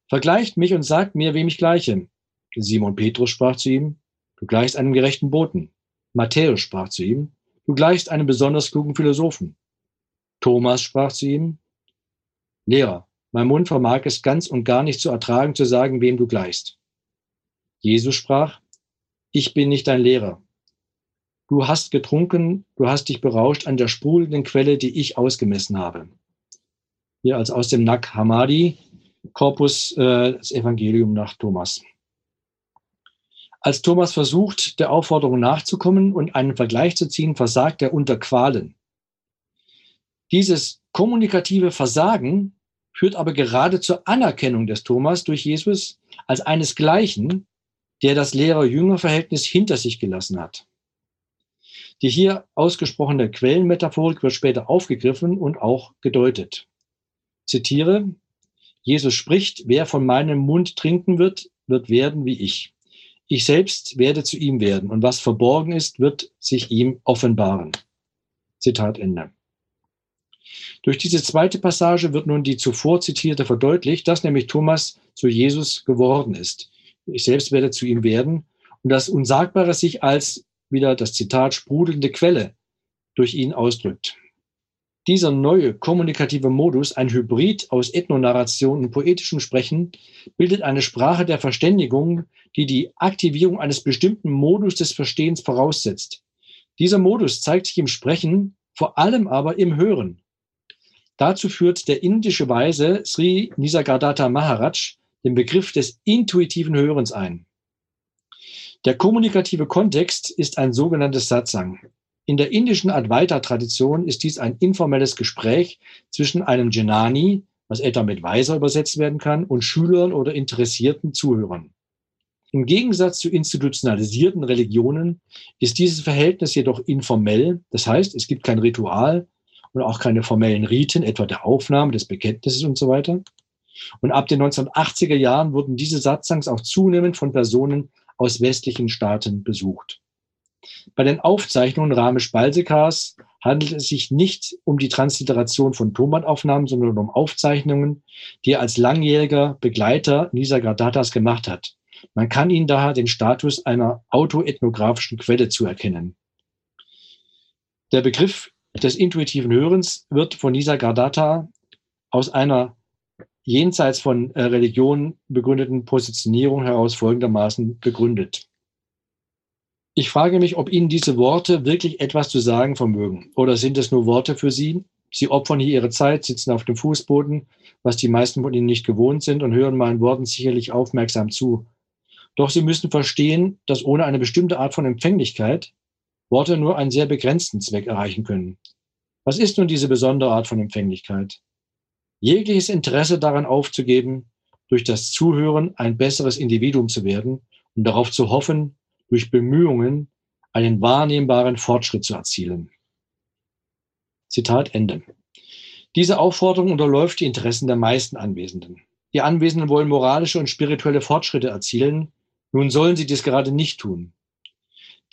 vergleicht mich und sagt mir, wem ich gleiche. Simon Petrus sprach zu ihm, du gleichst einem gerechten Boten. Matthäus sprach zu ihm, du gleichst einem besonders klugen Philosophen. Thomas sprach zu ihm, Lehrer, mein Mund vermag es ganz und gar nicht zu ertragen, zu sagen, wem du gleichst. Jesus sprach, ich bin nicht dein Lehrer. Du hast getrunken, du hast dich berauscht an der sprudelnden Quelle, die ich ausgemessen habe. Hier als aus dem Nag Hammadi, Korpus, äh, das Evangelium nach Thomas. Als Thomas versucht, der Aufforderung nachzukommen und einen Vergleich zu ziehen, versagt er unter Qualen. Dieses kommunikative Versagen führt aber gerade zur Anerkennung des Thomas durch Jesus als einesgleichen, der das Lehrer-Jünger-Verhältnis hinter sich gelassen hat. Die hier ausgesprochene Quellenmetaphorik wird später aufgegriffen und auch gedeutet. Zitiere, Jesus spricht, wer von meinem Mund trinken wird, wird werden wie ich. Ich selbst werde zu ihm werden und was verborgen ist, wird sich ihm offenbaren. Zitat Ende. Durch diese zweite Passage wird nun die zuvor zitierte verdeutlicht, dass nämlich Thomas zu Jesus geworden ist. Ich selbst werde zu ihm werden und das Unsagbare sich als, wieder das Zitat, sprudelnde Quelle durch ihn ausdrückt. Dieser neue kommunikative Modus, ein Hybrid aus Ethnonarration und poetischem Sprechen, bildet eine Sprache der Verständigung, die die Aktivierung eines bestimmten Modus des Verstehens voraussetzt. Dieser Modus zeigt sich im Sprechen, vor allem aber im Hören. Dazu führt der indische Weise Sri Nisargadatta Maharaj den Begriff des intuitiven Hörens ein. Der kommunikative Kontext ist ein sogenanntes Satsang. In der indischen Advaita-Tradition ist dies ein informelles Gespräch zwischen einem Janani, was etwa mit Weiser übersetzt werden kann, und Schülern oder interessierten Zuhörern. Im Gegensatz zu institutionalisierten Religionen ist dieses Verhältnis jedoch informell. Das heißt, es gibt kein Ritual und auch keine formellen Riten, etwa der Aufnahme des Bekenntnisses und so weiter. Und ab den 1980er Jahren wurden diese Satsangs auch zunehmend von Personen aus westlichen Staaten besucht. Bei den Aufzeichnungen Ramesh-Balsekars handelt es sich nicht um die Transliteration von Tonbandaufnahmen, sondern um Aufzeichnungen, die er als langjähriger Begleiter Nisargadatas gemacht hat. Man kann ihnen daher den Status einer autoethnografischen Quelle zuerkennen. Der Begriff des intuitiven Hörens wird von Nisargadatta aus einer jenseits von äh, Religion begründeten Positionierung heraus folgendermaßen begründet. Ich frage mich, ob Ihnen diese Worte wirklich etwas zu sagen vermögen. Oder sind es nur Worte für Sie? Sie opfern hier Ihre Zeit, sitzen auf dem Fußboden, was die meisten von Ihnen nicht gewohnt sind und hören meinen Worten sicherlich aufmerksam zu. Doch Sie müssen verstehen, dass ohne eine bestimmte Art von Empfänglichkeit Worte nur einen sehr begrenzten Zweck erreichen können. Was ist nun diese besondere Art von Empfänglichkeit? Jegliches Interesse daran aufzugeben, durch das Zuhören ein besseres Individuum zu werden und darauf zu hoffen, durch Bemühungen einen wahrnehmbaren Fortschritt zu erzielen. Zitat Ende. Diese Aufforderung unterläuft die Interessen der meisten Anwesenden. Die Anwesenden wollen moralische und spirituelle Fortschritte erzielen. Nun sollen sie dies gerade nicht tun.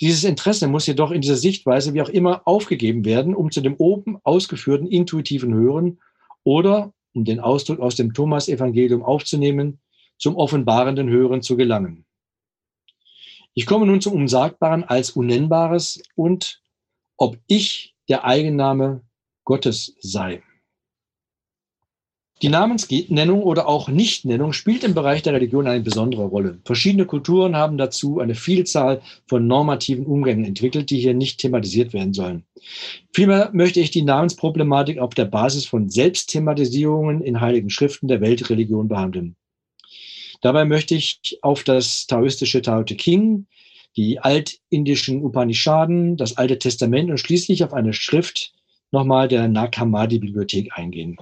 Dieses Interesse muss jedoch in dieser Sichtweise wie auch immer aufgegeben werden, um zu dem oben ausgeführten intuitiven Hören oder, um den Ausdruck aus dem Thomas-Evangelium aufzunehmen, zum offenbarenden Hören zu gelangen. Ich komme nun zum Unsagbaren als Unnennbares und ob ich der Eigenname Gottes sei. Die Namensnennung oder auch Nichtnennung spielt im Bereich der Religion eine besondere Rolle. Verschiedene Kulturen haben dazu eine Vielzahl von normativen Umgängen entwickelt, die hier nicht thematisiert werden sollen. Vielmehr möchte ich die Namensproblematik auf der Basis von Selbstthematisierungen in heiligen Schriften der Weltreligion behandeln. Dabei möchte ich auf das taoistische Tao Te King, die altindischen Upanishaden, das Alte Testament und schließlich auf eine Schrift nochmal der Nakamadi-Bibliothek eingehen.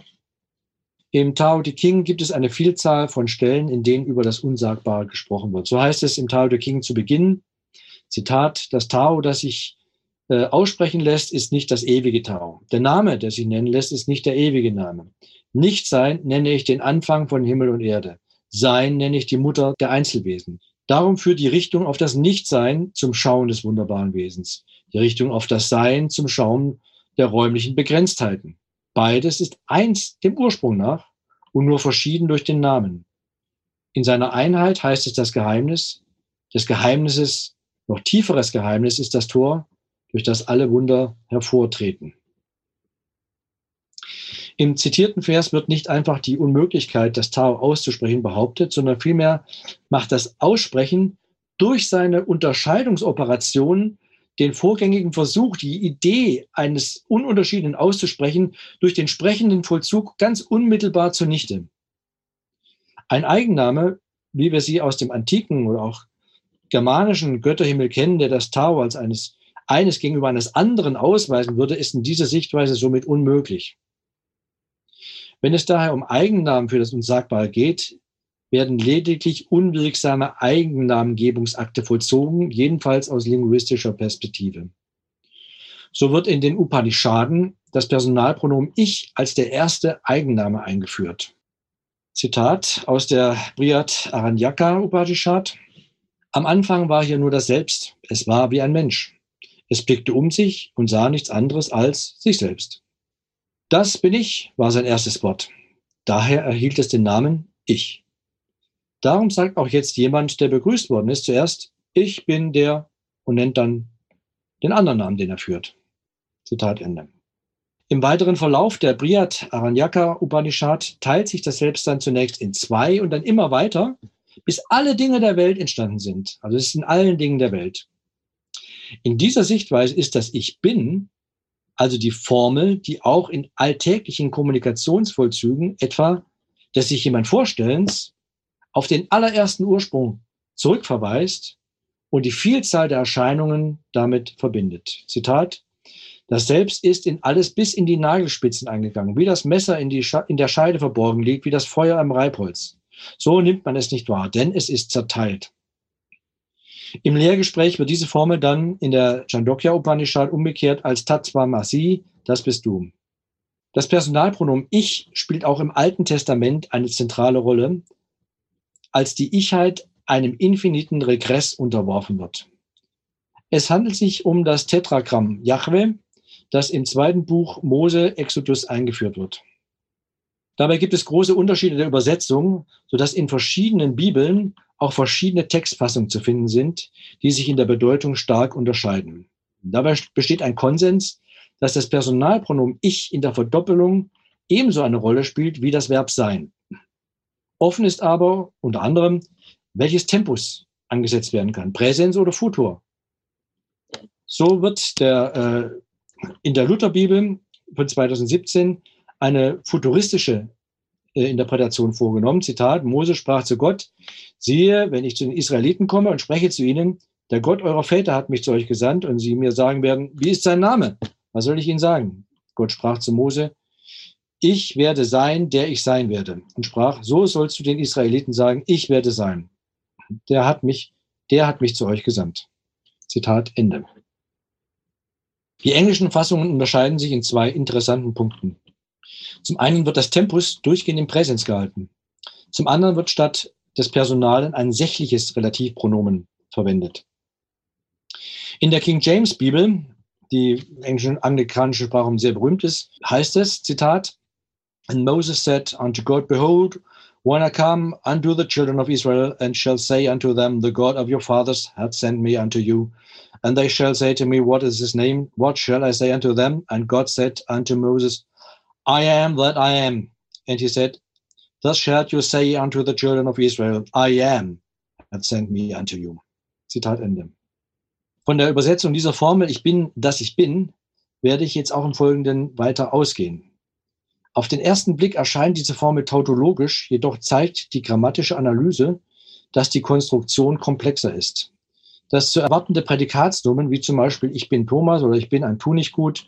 Im Tao Te King gibt es eine Vielzahl von Stellen, in denen über das Unsagbare gesprochen wird. So heißt es im Tao Te King zu Beginn, Zitat, das Tao, das sich äh, aussprechen lässt, ist nicht das ewige Tao. Der Name, der sich nennen lässt, ist nicht der ewige Name. Nichtsein nenne ich den Anfang von Himmel und Erde. Sein nenne ich die Mutter der Einzelwesen. Darum führt die Richtung auf das Nichtsein zum Schauen des wunderbaren Wesens. Die Richtung auf das Sein zum Schauen der räumlichen Begrenztheiten. Beides ist eins dem Ursprung nach und nur verschieden durch den Namen. In seiner Einheit heißt es das Geheimnis. Des Geheimnisses, noch tieferes Geheimnis ist das Tor, durch das alle Wunder hervortreten. Im zitierten Vers wird nicht einfach die Unmöglichkeit, das Tao auszusprechen, behauptet, sondern vielmehr macht das Aussprechen durch seine Unterscheidungsoperationen den vorgängigen Versuch, die Idee eines Ununterschiedenen auszusprechen, durch den sprechenden Vollzug ganz unmittelbar zunichte. Ein Eigenname, wie wir sie aus dem antiken oder auch germanischen Götterhimmel kennen, der das Tao als eines, eines gegenüber eines anderen ausweisen würde, ist in dieser Sichtweise somit unmöglich. Wenn es daher um Eigennamen für das Unsagbare geht, werden lediglich unwirksame Eigennamengebungsakte vollzogen, jedenfalls aus linguistischer Perspektive. So wird in den Upanishaden das Personalpronomen Ich als der erste Eigenname eingeführt. Zitat aus der Briyat Aranyaka Upanishad. Am Anfang war hier nur das Selbst. Es war wie ein Mensch. Es blickte um sich und sah nichts anderes als sich selbst. Das bin ich, war sein erstes Wort. Daher erhielt es den Namen Ich. Darum sagt auch jetzt jemand, der begrüßt worden ist, zuerst, ich bin der und nennt dann den anderen Namen, den er führt. Zitat Ende. Im weiteren Verlauf der Briyat Aranyaka Upanishad teilt sich das Selbst dann zunächst in zwei und dann immer weiter, bis alle Dinge der Welt entstanden sind. Also es ist in allen Dingen der Welt. In dieser Sichtweise ist das Ich Bin also die Formel, die auch in alltäglichen Kommunikationsvollzügen etwa des sich jemand Vorstellens auf den allerersten Ursprung zurückverweist und die Vielzahl der Erscheinungen damit verbindet. Zitat, das Selbst ist in alles bis in die Nagelspitzen eingegangen, wie das Messer in, in der Scheide verborgen liegt, wie das Feuer am Reibholz. So nimmt man es nicht wahr, denn es ist zerteilt. Im Lehrgespräch wird diese Formel dann in der Chandogya Upanishad umgekehrt als Tattva Masi, das bist du. Das Personalpronomen Ich spielt auch im Alten Testament eine zentrale Rolle, als die Ichheit einem infiniten Regress unterworfen wird. Es handelt sich um das Tetragramm Yahweh, das im zweiten Buch Mose Exodus eingeführt wird. Dabei gibt es große Unterschiede der Übersetzung, sodass in verschiedenen Bibeln auch verschiedene Textfassungen zu finden sind, die sich in der Bedeutung stark unterscheiden. Dabei besteht ein Konsens, dass das Personalpronomen Ich in der Verdoppelung ebenso eine Rolle spielt wie das Verb sein. Offen ist aber unter anderem, welches Tempus angesetzt werden kann, Präsens oder Futur. So wird der, äh, in der Lutherbibel von 2017 eine futuristische äh, Interpretation vorgenommen. Zitat, Mose sprach zu Gott, siehe, wenn ich zu den Israeliten komme und spreche zu ihnen, der Gott eurer Väter hat mich zu euch gesandt und sie mir sagen werden, wie ist sein Name? Was soll ich ihnen sagen? Gott sprach zu Mose, ich werde sein, der ich sein werde. Und sprach, so sollst du den Israeliten sagen, ich werde sein. Der hat mich, der hat mich zu euch gesandt. Zitat Ende. Die englischen Fassungen unterscheiden sich in zwei interessanten Punkten. Zum einen wird das Tempus durchgehend im Präsens gehalten. Zum anderen wird statt des Personalen ein sächliches Relativpronomen verwendet. In der King James Bibel, die englische anglikanische Sprache sehr berühmt ist, heißt es, Zitat, And Moses said unto God, Behold, when I come unto the children of Israel, and shall say unto them, The God of your fathers hath sent me unto you. And they shall say to me, What is his name? What shall I say unto them? And God said unto Moses, I am that I am. And he said, Thus shalt you say unto the children of Israel, I am, hath sent me unto you. Zitat Ende. Von der Übersetzung dieser Formel, ich bin, dass ich bin, werde ich jetzt auch im Folgenden weiter ausgehen. Auf den ersten Blick erscheint diese Formel tautologisch, jedoch zeigt die grammatische Analyse, dass die Konstruktion komplexer ist. Das zu erwartende Prädikatsnomen, wie zum Beispiel ich bin Thomas oder ich bin ein Tunichtgut,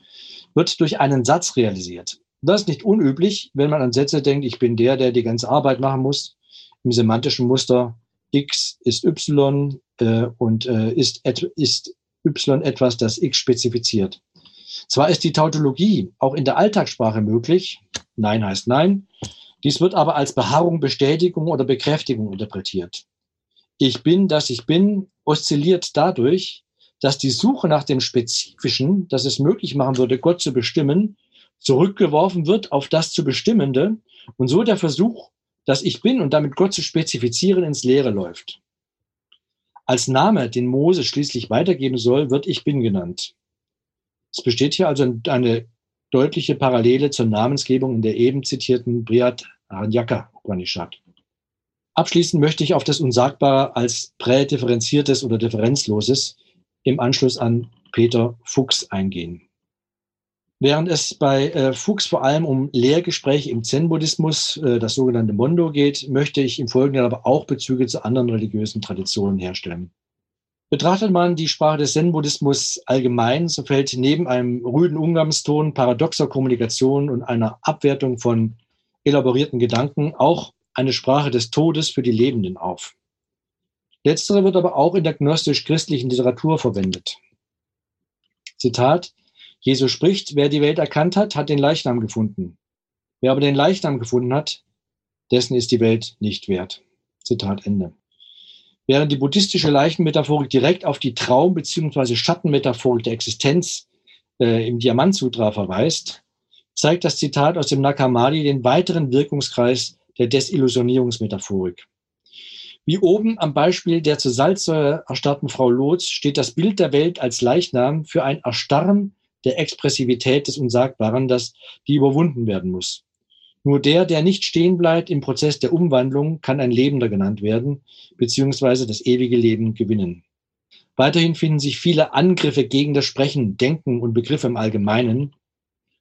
wird durch einen Satz realisiert. Das ist nicht unüblich, wenn man an Sätze denkt, ich bin der, der die ganze Arbeit machen muss. Im semantischen Muster x ist y äh, und äh, ist, ist y etwas, das x spezifiziert. Zwar ist die Tautologie auch in der Alltagssprache möglich, Nein heißt Nein, dies wird aber als Beharrung, Bestätigung oder Bekräftigung interpretiert. Ich bin, dass ich bin, oszilliert dadurch, dass die Suche nach dem Spezifischen, das es möglich machen würde, Gott zu bestimmen, zurückgeworfen wird auf das zu Bestimmende und so der Versuch, dass ich bin und damit Gott zu spezifizieren, ins Leere läuft. Als Name, den Mose schließlich weitergeben soll, wird ich bin genannt. Es besteht hier also eine deutliche Parallele zur Namensgebung in der eben zitierten Brihat Aranyaka Upanishad. Abschließend möchte ich auf das Unsagbare als prädifferenziertes oder differenzloses im Anschluss an Peter Fuchs eingehen. Während es bei äh, Fuchs vor allem um Lehrgespräche im Zen-Buddhismus, äh, das sogenannte Mondo, geht, möchte ich im Folgenden aber auch Bezüge zu anderen religiösen Traditionen herstellen. Betrachtet man die Sprache des Zen-Buddhismus allgemein, so fällt neben einem rüden Umgangston, paradoxer Kommunikation und einer Abwertung von elaborierten Gedanken auch eine Sprache des Todes für die Lebenden auf. Letztere wird aber auch in der gnostisch-christlichen Literatur verwendet. Zitat, Jesus spricht, wer die Welt erkannt hat, hat den Leichnam gefunden. Wer aber den Leichnam gefunden hat, dessen ist die Welt nicht wert. Zitat Ende. Während die buddhistische Leichenmetaphorik direkt auf die Traum- bzw. Schattenmetaphorik der Existenz äh, im Diamantsutra verweist, zeigt das Zitat aus dem Nakamadi den weiteren Wirkungskreis der Desillusionierungsmetaphorik. Wie oben am Beispiel der zur Salzsäure erstarrten Frau Lotz steht das Bild der Welt als Leichnam für ein Erstarren der Expressivität des Unsagbaren, das die überwunden werden muss. Nur der, der nicht stehen bleibt im Prozess der Umwandlung, kann ein Lebender genannt werden, beziehungsweise das ewige Leben gewinnen. Weiterhin finden sich viele Angriffe gegen das Sprechen, Denken und Begriffe im Allgemeinen.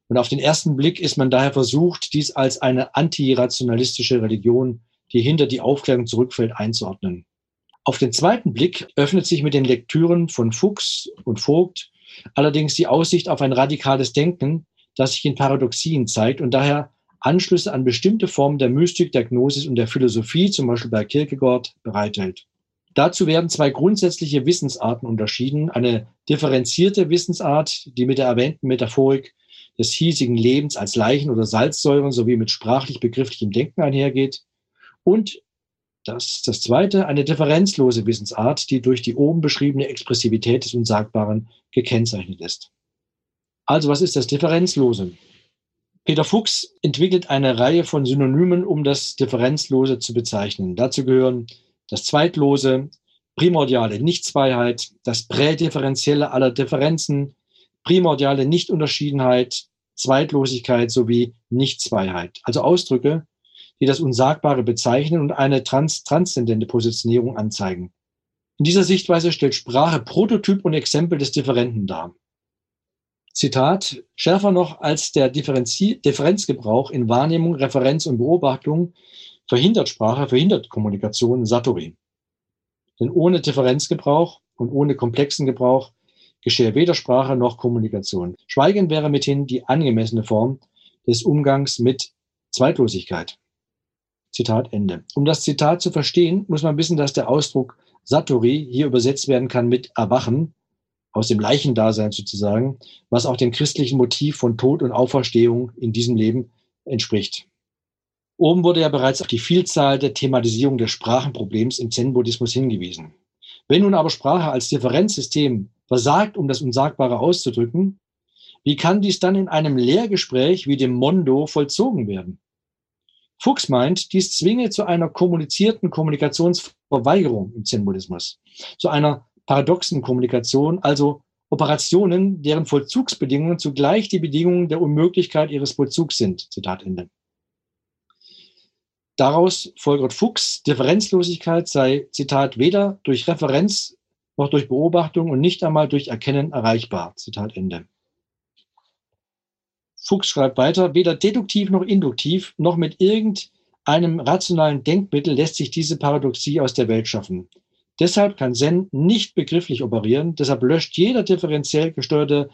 Und auf den ersten Blick ist man daher versucht, dies als eine antirationalistische Religion, die hinter die Aufklärung zurückfällt, einzuordnen. Auf den zweiten Blick öffnet sich mit den Lektüren von Fuchs und Vogt allerdings die Aussicht auf ein radikales Denken, das sich in Paradoxien zeigt und daher Anschlüsse an bestimmte Formen der Mystik, der Gnosis und der Philosophie, zum Beispiel bei Kierkegaard, bereithält. Dazu werden zwei grundsätzliche Wissensarten unterschieden. Eine differenzierte Wissensart, die mit der erwähnten Metaphorik des hiesigen Lebens als Leichen oder Salzsäuren sowie mit sprachlich-begrifflichem Denken einhergeht. Und das, das zweite, eine differenzlose Wissensart, die durch die oben beschriebene Expressivität des Unsagbaren gekennzeichnet ist. Also was ist das Differenzlose? Peter Fuchs entwickelt eine Reihe von Synonymen, um das Differenzlose zu bezeichnen. Dazu gehören das Zweitlose, primordiale Nichtzweiheit, das Prädifferenzielle aller Differenzen, primordiale Nichtunterschiedenheit, Zweitlosigkeit sowie Nichtzweiheit. Also Ausdrücke, die das Unsagbare bezeichnen und eine trans transzendente Positionierung anzeigen. In dieser Sichtweise stellt Sprache Prototyp und Exempel des Differenten dar. Zitat, schärfer noch als der Differenzi Differenzgebrauch in Wahrnehmung, Referenz und Beobachtung verhindert Sprache, verhindert Kommunikation Satori. Denn ohne Differenzgebrauch und ohne komplexen Gebrauch geschehe weder Sprache noch Kommunikation. Schweigen wäre mithin die angemessene Form des Umgangs mit Zweitlosigkeit. Zitat Ende. Um das Zitat zu verstehen, muss man wissen, dass der Ausdruck Satori hier übersetzt werden kann mit Erwachen aus dem Leichendasein sozusagen, was auch dem christlichen Motiv von Tod und Auferstehung in diesem Leben entspricht. Oben wurde ja bereits auf die Vielzahl der Thematisierung des Sprachenproblems im Zen-Buddhismus hingewiesen. Wenn nun aber Sprache als Differenzsystem versagt, um das Unsagbare auszudrücken, wie kann dies dann in einem Lehrgespräch wie dem Mondo vollzogen werden? Fuchs meint, dies zwinge zu einer kommunizierten Kommunikationsverweigerung im Zen-Buddhismus, zu einer paradoxen Kommunikation, also Operationen, deren Vollzugsbedingungen zugleich die Bedingungen der Unmöglichkeit ihres Vollzugs sind. Zitat Ende. Daraus folgert Fuchs, Differenzlosigkeit sei, Zitat, weder durch Referenz noch durch Beobachtung und nicht einmal durch Erkennen erreichbar. Zitat Ende. Fuchs schreibt weiter, weder deduktiv noch induktiv noch mit irgendeinem rationalen Denkmittel lässt sich diese Paradoxie aus der Welt schaffen. Deshalb kann Zen nicht begrifflich operieren, deshalb löscht jeder differenziell gesteuerte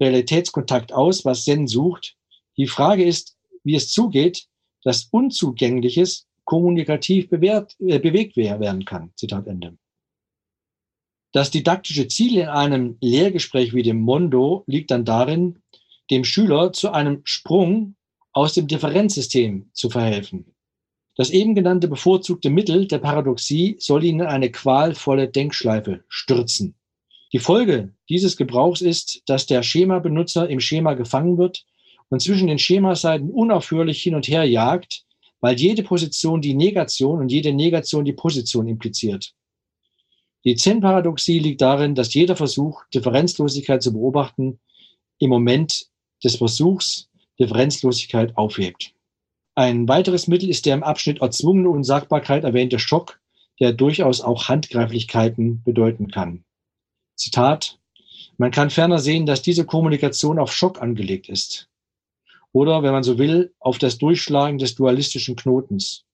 Realitätskontakt aus, was Zen sucht. Die Frage ist, wie es zugeht, dass Unzugängliches kommunikativ bewährt, äh, bewegt werden kann. Zitat Ende. Das didaktische Ziel in einem Lehrgespräch wie dem Mondo liegt dann darin, dem Schüler zu einem Sprung aus dem Differenzsystem zu verhelfen. Das eben genannte bevorzugte Mittel der Paradoxie soll ihn in eine qualvolle Denkschleife stürzen. Die Folge dieses Gebrauchs ist, dass der Schema-Benutzer im Schema gefangen wird und zwischen den Schemaseiten unaufhörlich hin und her jagt, weil jede Position die Negation und jede Negation die Position impliziert. Die Zen-Paradoxie liegt darin, dass jeder Versuch, Differenzlosigkeit zu beobachten, im Moment des Versuchs Differenzlosigkeit aufhebt. Ein weiteres Mittel ist der im Abschnitt erzwungene Unsagbarkeit erwähnte Schock, der durchaus auch Handgreiflichkeiten bedeuten kann. Zitat, man kann ferner sehen, dass diese Kommunikation auf Schock angelegt ist. Oder, wenn man so will, auf das Durchschlagen des dualistischen Knotens.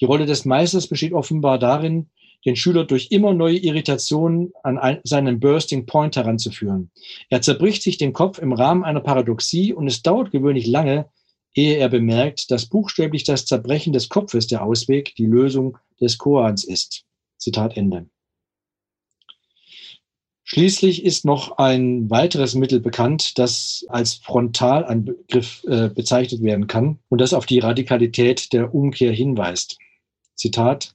Die Rolle des Meisters besteht offenbar darin, den Schüler durch immer neue Irritationen an ein, seinen Bursting Point heranzuführen. Er zerbricht sich den Kopf im Rahmen einer Paradoxie und es dauert gewöhnlich lange, ehe er bemerkt, dass buchstäblich das Zerbrechen des Kopfes der Ausweg, die Lösung des Koans ist. Zitat Ende. Schließlich ist noch ein weiteres Mittel bekannt, das als Frontalangriff äh, bezeichnet werden kann und das auf die Radikalität der Umkehr hinweist. Zitat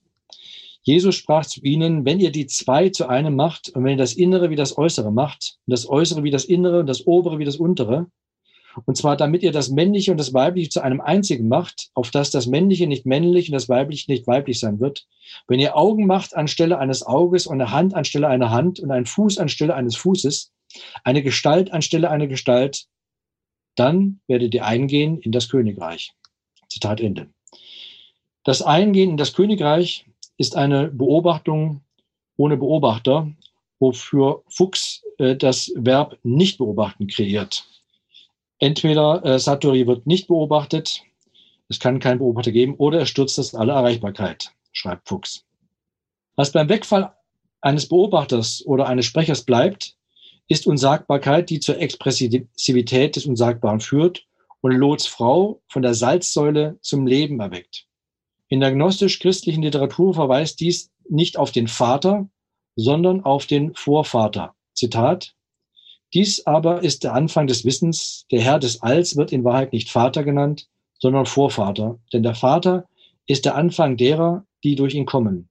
Jesus sprach zu ihnen, wenn ihr die zwei zu einem macht und wenn ihr das Innere wie das Äußere macht und das Äußere wie das Innere und das Obere wie das Untere, und zwar damit ihr das Männliche und das Weibliche zu einem einzigen macht, auf das das Männliche nicht männlich und das Weibliche nicht weiblich sein wird. Wenn ihr Augen macht anstelle eines Auges und eine Hand anstelle einer Hand und einen Fuß anstelle eines Fußes, eine Gestalt anstelle einer Gestalt, dann werdet ihr eingehen in das Königreich. Zitat Ende. Das Eingehen in das Königreich ist eine Beobachtung ohne Beobachter, wofür Fuchs äh, das Verb nicht beobachten kreiert. Entweder äh, Satori wird nicht beobachtet, es kann keinen Beobachter geben, oder er stürzt das alle Erreichbarkeit, schreibt Fuchs. Was beim Wegfall eines Beobachters oder eines Sprechers bleibt, ist Unsagbarkeit, die zur Expressivität des Unsagbaren führt und Lots Frau von der Salzsäule zum Leben erweckt. In der gnostisch-christlichen Literatur verweist dies nicht auf den Vater, sondern auf den Vorvater. Zitat. Dies aber ist der Anfang des Wissens. Der Herr des Alls wird in Wahrheit nicht Vater genannt, sondern Vorvater. Denn der Vater ist der Anfang derer, die durch ihn kommen.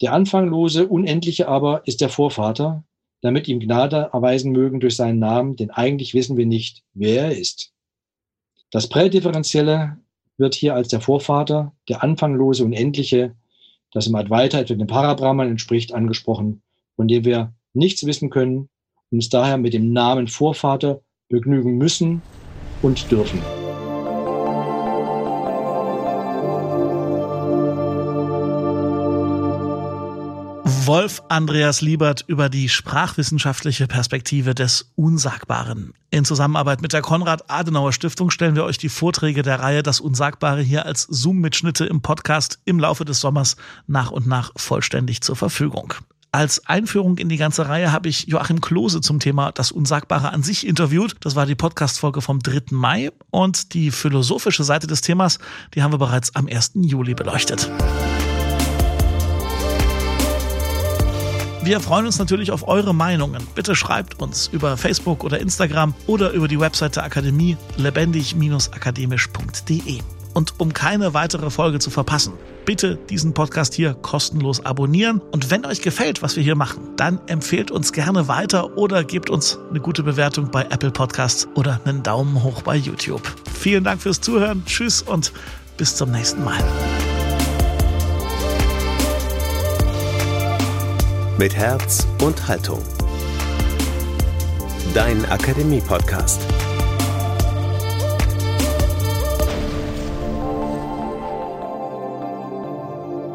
Der Anfanglose, Unendliche aber ist der Vorvater, damit ihm Gnade erweisen mögen durch seinen Namen, denn eigentlich wissen wir nicht, wer er ist. Das Prädifferenzielle wird hier als der Vorvater, der anfanglose Unendliche, das im Advaita etwa dem Parabrahman entspricht, angesprochen, von dem wir nichts wissen können und uns daher mit dem Namen Vorvater begnügen müssen und dürfen. Wolf Andreas Liebert über die sprachwissenschaftliche Perspektive des Unsagbaren. In Zusammenarbeit mit der Konrad-Adenauer-Stiftung stellen wir euch die Vorträge der Reihe Das Unsagbare hier als Zoom-Mitschnitte im Podcast im Laufe des Sommers nach und nach vollständig zur Verfügung. Als Einführung in die ganze Reihe habe ich Joachim Klose zum Thema Das Unsagbare an sich interviewt. Das war die Podcast-Folge vom 3. Mai und die philosophische Seite des Themas, die haben wir bereits am 1. Juli beleuchtet. Wir freuen uns natürlich auf eure Meinungen. Bitte schreibt uns über Facebook oder Instagram oder über die Webseite der Akademie lebendig-akademisch.de. Und um keine weitere Folge zu verpassen, bitte diesen Podcast hier kostenlos abonnieren. Und wenn euch gefällt, was wir hier machen, dann empfehlt uns gerne weiter oder gebt uns eine gute Bewertung bei Apple Podcasts oder einen Daumen hoch bei YouTube. Vielen Dank fürs Zuhören. Tschüss und bis zum nächsten Mal. mit Herz und Haltung. Dein Akademie-Podcast.